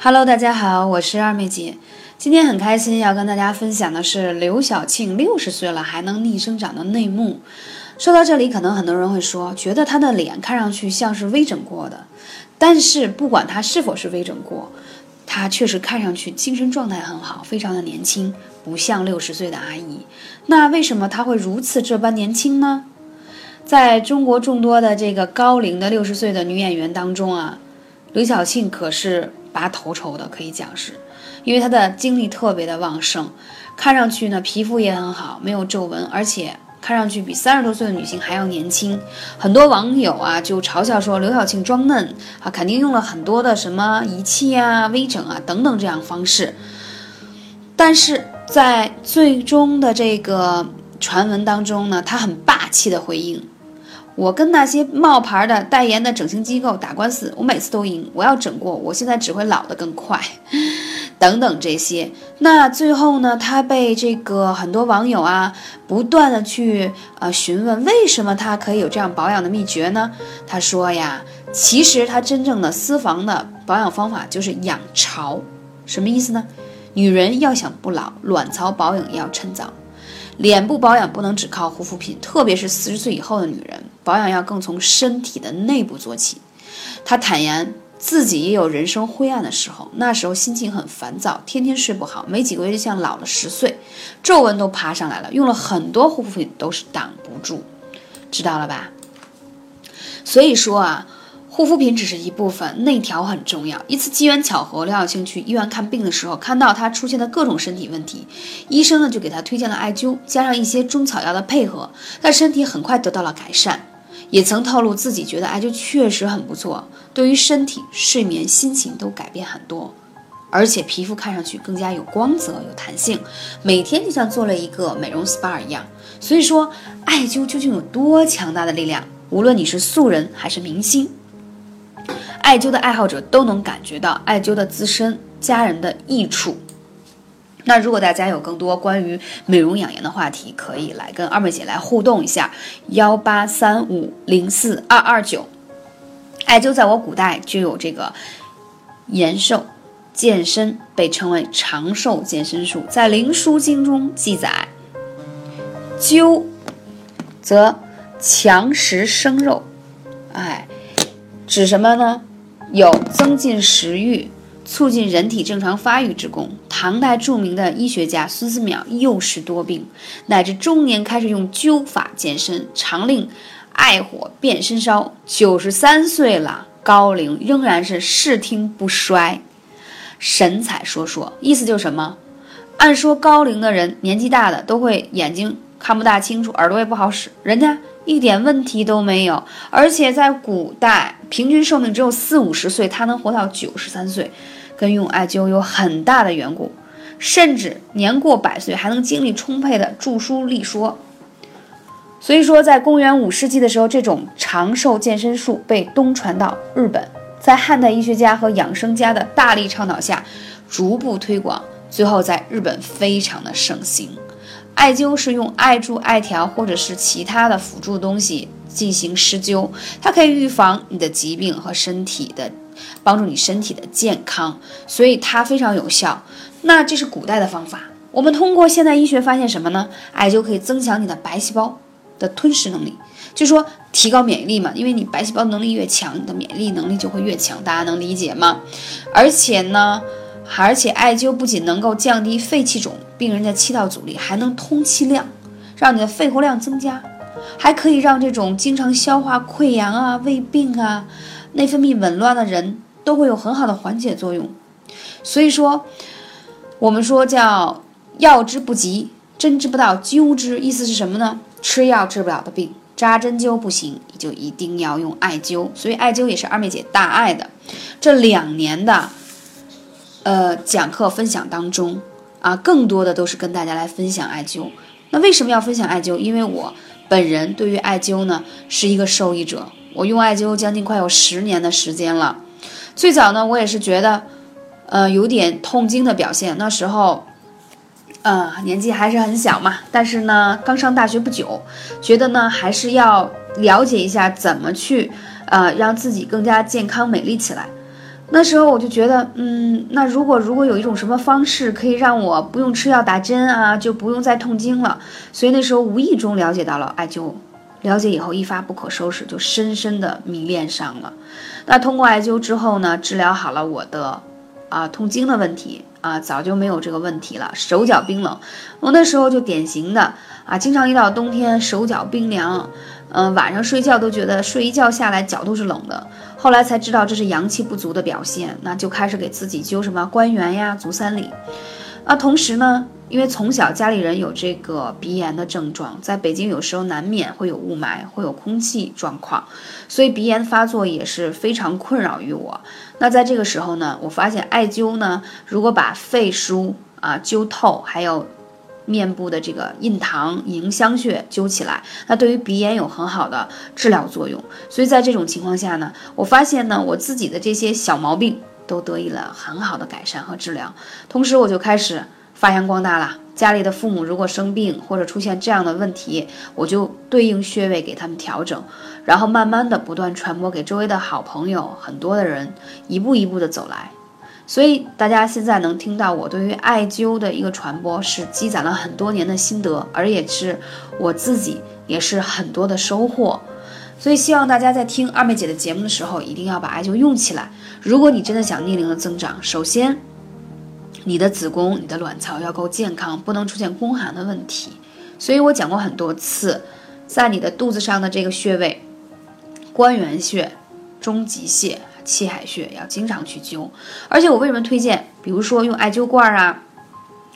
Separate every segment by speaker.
Speaker 1: Hello，大家好，我是二妹姐。今天很开心要跟大家分享的是刘晓庆六十岁了还能逆生长的内幕。说到这里，可能很多人会说，觉得她的脸看上去像是微整过的。但是不管她是否是微整过，她确实看上去精神状态很好，非常的年轻，不像六十岁的阿姨。那为什么她会如此这般年轻呢？在中国众多的这个高龄的六十岁的女演员当中啊，刘晓庆可是。拔头筹的可以讲是，因为她的精力特别的旺盛，看上去呢皮肤也很好，没有皱纹，而且看上去比三十多岁的女性还要年轻。很多网友啊就嘲笑说刘晓庆装嫩啊，肯定用了很多的什么仪器啊、微整啊等等这样方式。但是在最终的这个传闻当中呢，她很霸气的回应。我跟那些冒牌的代言的整形机构打官司，我每次都赢。我要整过，我现在只会老得更快，等等这些。那最后呢，他被这个很多网友啊不断的去呃询问，为什么他可以有这样保养的秘诀呢？他说呀，其实他真正的私房的保养方法就是养巢，什么意思呢？女人要想不老，卵巢保养要趁早。脸部保养不能只靠护肤品，特别是四十岁以后的女人，保养要更从身体的内部做起。她坦言自己也有人生灰暗的时候，那时候心情很烦躁，天天睡不好，没几个月就像老了十岁，皱纹都爬上来了，用了很多护肤品都是挡不住，知道了吧？所以说啊。护肤品只是一部分，内调很重要。一次机缘巧合，刘晓庆去医院看病的时候，看到她出现的各种身体问题，医生呢就给她推荐了艾灸，加上一些中草药的配合，她身体很快得到了改善。也曾透露自己觉得艾灸确实很不错，对于身体、睡眠、心情都改变很多，而且皮肤看上去更加有光泽、有弹性，每天就像做了一个美容 SPA 一样。所以说，艾灸究竟有多强大的力量？无论你是素人还是明星。艾灸的爱好者都能感觉到艾灸的自身家人的益处。那如果大家有更多关于美容养颜的话题，可以来跟二妹姐来互动一下，幺八三五零四二二九。艾灸在我古代就有这个延寿、健身，被称为长寿健身术。在《灵枢经》中记载，灸则强食生肉，哎，指什么呢？有增进食欲、促进人体正常发育之功。唐代著名的医学家孙思邈幼时多病，乃至中年开始用灸法健身，常令爱火遍身烧。九十三岁了，高龄仍然是视听不衰，神采烁烁。意思就是什么？按说高龄的人年纪大的都会眼睛看不大清楚，耳朵也不好使，人家。一点问题都没有，而且在古代平均寿命只有四五十岁，他能活到九十三岁，跟用艾灸有很大的缘故，甚至年过百岁还能精力充沛的著书立说。所以说，在公元五世纪的时候，这种长寿健身术被东传到日本，在汉代医学家和养生家的大力倡导下，逐步推广，最后在日本非常的盛行。艾灸是用艾柱、艾条或者是其他的辅助东西进行施灸，它可以预防你的疾病和身体的，帮助你身体的健康，所以它非常有效。那这是古代的方法，我们通过现代医学发现什么呢？艾灸可以增强你的白细胞的吞噬能力，就说提高免疫力嘛，因为你白细胞能力越强，你的免疫力能力就会越强，大家能理解吗？而且呢。而且艾灸不仅能够降低肺气肿病人的气道阻力，还能通气量，让你的肺活量增加，还可以让这种经常消化溃疡啊、胃病啊、内分泌紊乱的人都会有很好的缓解作用。所以说，我们说叫药之不及，针之不到，灸之。意思是什么呢？吃药治不了的病，扎针灸不行，就一定要用艾灸。所以艾灸也是二妹姐大爱的，这两年的。呃，讲课分享当中啊，更多的都是跟大家来分享艾灸。那为什么要分享艾灸？因为我本人对于艾灸呢是一个受益者，我用艾灸将近快有十年的时间了。最早呢，我也是觉得，呃，有点痛经的表现。那时候，呃，年纪还是很小嘛，但是呢，刚上大学不久，觉得呢还是要了解一下怎么去，呃，让自己更加健康美丽起来。那时候我就觉得，嗯，那如果如果有一种什么方式可以让我不用吃药打针啊，就不用再痛经了。所以那时候无意中了解到了艾灸，了解以后一发不可收拾，就深深的迷恋上了。那通过艾灸之后呢，治疗好了我的啊痛经的问题啊，早就没有这个问题了。手脚冰冷，我那时候就典型的啊，经常一到冬天手脚冰凉。嗯，晚上睡觉都觉得睡一觉下来脚都是冷的，后来才知道这是阳气不足的表现，那就开始给自己灸什么关元呀、足三里。啊，同时呢，因为从小家里人有这个鼻炎的症状，在北京有时候难免会有雾霾，会有空气状况，所以鼻炎发作也是非常困扰于我。那在这个时候呢，我发现艾灸呢，如果把肺腧啊灸透，还有。面部的这个印堂、迎香穴灸起来，那对于鼻炎有很好的治疗作用。所以在这种情况下呢，我发现呢，我自己的这些小毛病都得以了很好的改善和治疗。同时，我就开始发扬光大了。家里的父母如果生病或者出现这样的问题，我就对应穴位给他们调整，然后慢慢的不断传播给周围的好朋友，很多的人一步一步的走来。所以大家现在能听到我对于艾灸的一个传播，是积攒了很多年的心得，而也是我自己也是很多的收获。所以希望大家在听二妹姐的节目的时候，一定要把艾灸用起来。如果你真的想逆龄的增长，首先你的子宫、你的卵巢要够健康，不能出现宫寒的问题。所以我讲过很多次，在你的肚子上的这个穴位，关元穴、中极穴。气海穴要经常去灸，而且我为什么推荐？比如说用艾灸罐啊，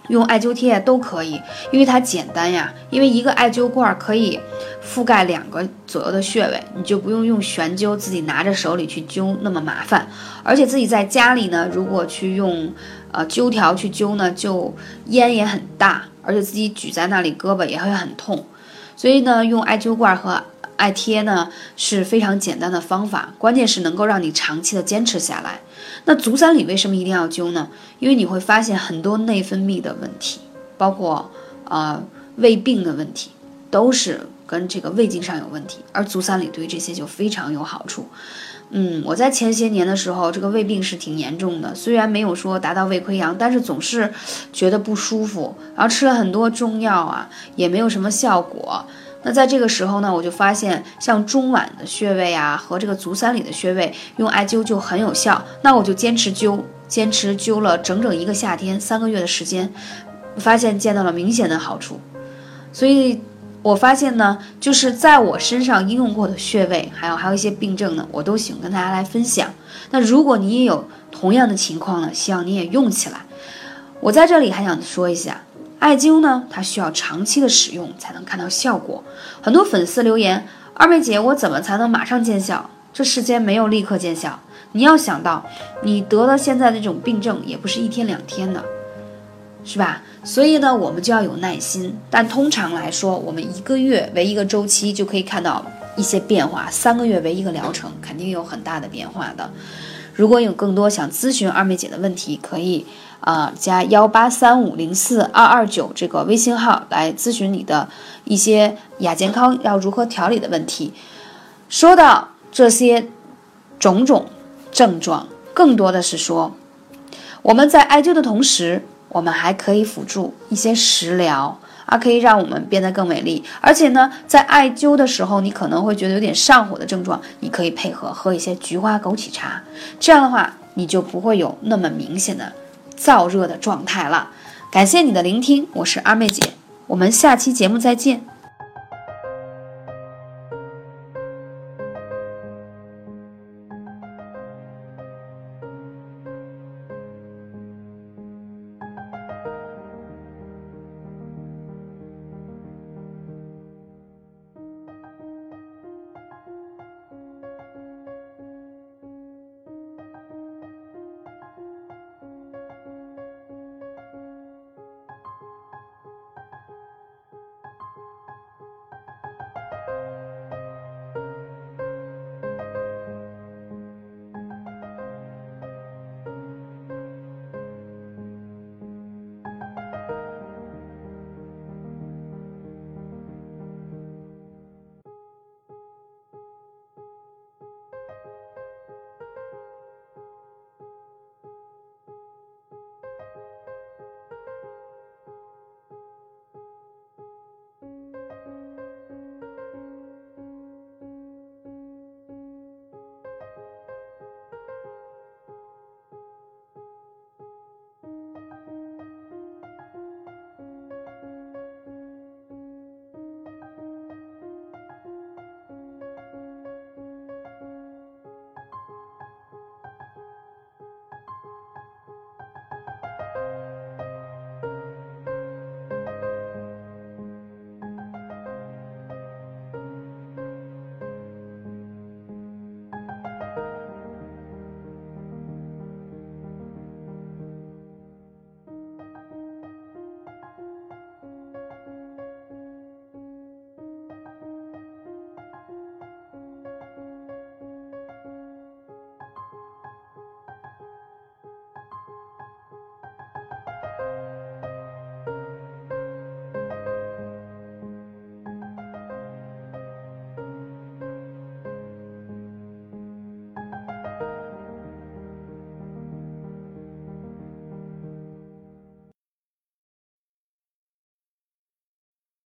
Speaker 1: 用艾灸贴都可以，因为它简单呀。因为一个艾灸罐可以覆盖两个左右的穴位，你就不用用悬灸，自己拿着手里去灸那么麻烦。而且自己在家里呢，如果去用呃灸条去灸呢，就烟也很大，而且自己举在那里胳膊也会很痛。所以呢，用艾灸罐和艾贴呢是非常简单的方法，关键是能够让你长期的坚持下来。那足三里为什么一定要灸呢？因为你会发现很多内分泌的问题，包括呃胃病的问题，都是跟这个胃经上有问题，而足三里对于这些就非常有好处。嗯，我在前些年的时候，这个胃病是挺严重的，虽然没有说达到胃溃疡，但是总是觉得不舒服，然后吃了很多中药啊，也没有什么效果。那在这个时候呢，我就发现像中脘的穴位啊和这个足三里的穴位用艾灸就很有效。那我就坚持灸，坚持灸了整整一个夏天，三个月的时间，发现见到了明显的好处。所以，我发现呢，就是在我身上应用过的穴位，还有还有一些病症呢，我都喜欢跟大家来分享。那如果你也有同样的情况呢，希望你也用起来。我在这里还想说一下。艾灸呢，它需要长期的使用才能看到效果。很多粉丝留言：“二妹姐，我怎么才能马上见效？”这世间没有立刻见效。你要想到，你得了现在的这种病症，也不是一天两天的，是吧？所以呢，我们就要有耐心。但通常来说，我们一个月为一个周期就可以看到一些变化，三个月为一个疗程，肯定有很大的变化的。如果有更多想咨询二妹姐的问题，可以。啊，加幺八三五零四二二九这个微信号来咨询你的一些亚健康要如何调理的问题。说到这些种种症状，更多的是说，我们在艾灸的同时，我们还可以辅助一些食疗啊，可以让我们变得更美丽。而且呢，在艾灸的时候，你可能会觉得有点上火的症状，你可以配合喝一些菊花枸杞茶，这样的话，你就不会有那么明显的。燥热的状态了，感谢你的聆听，我是二妹姐，我们下期节目再见。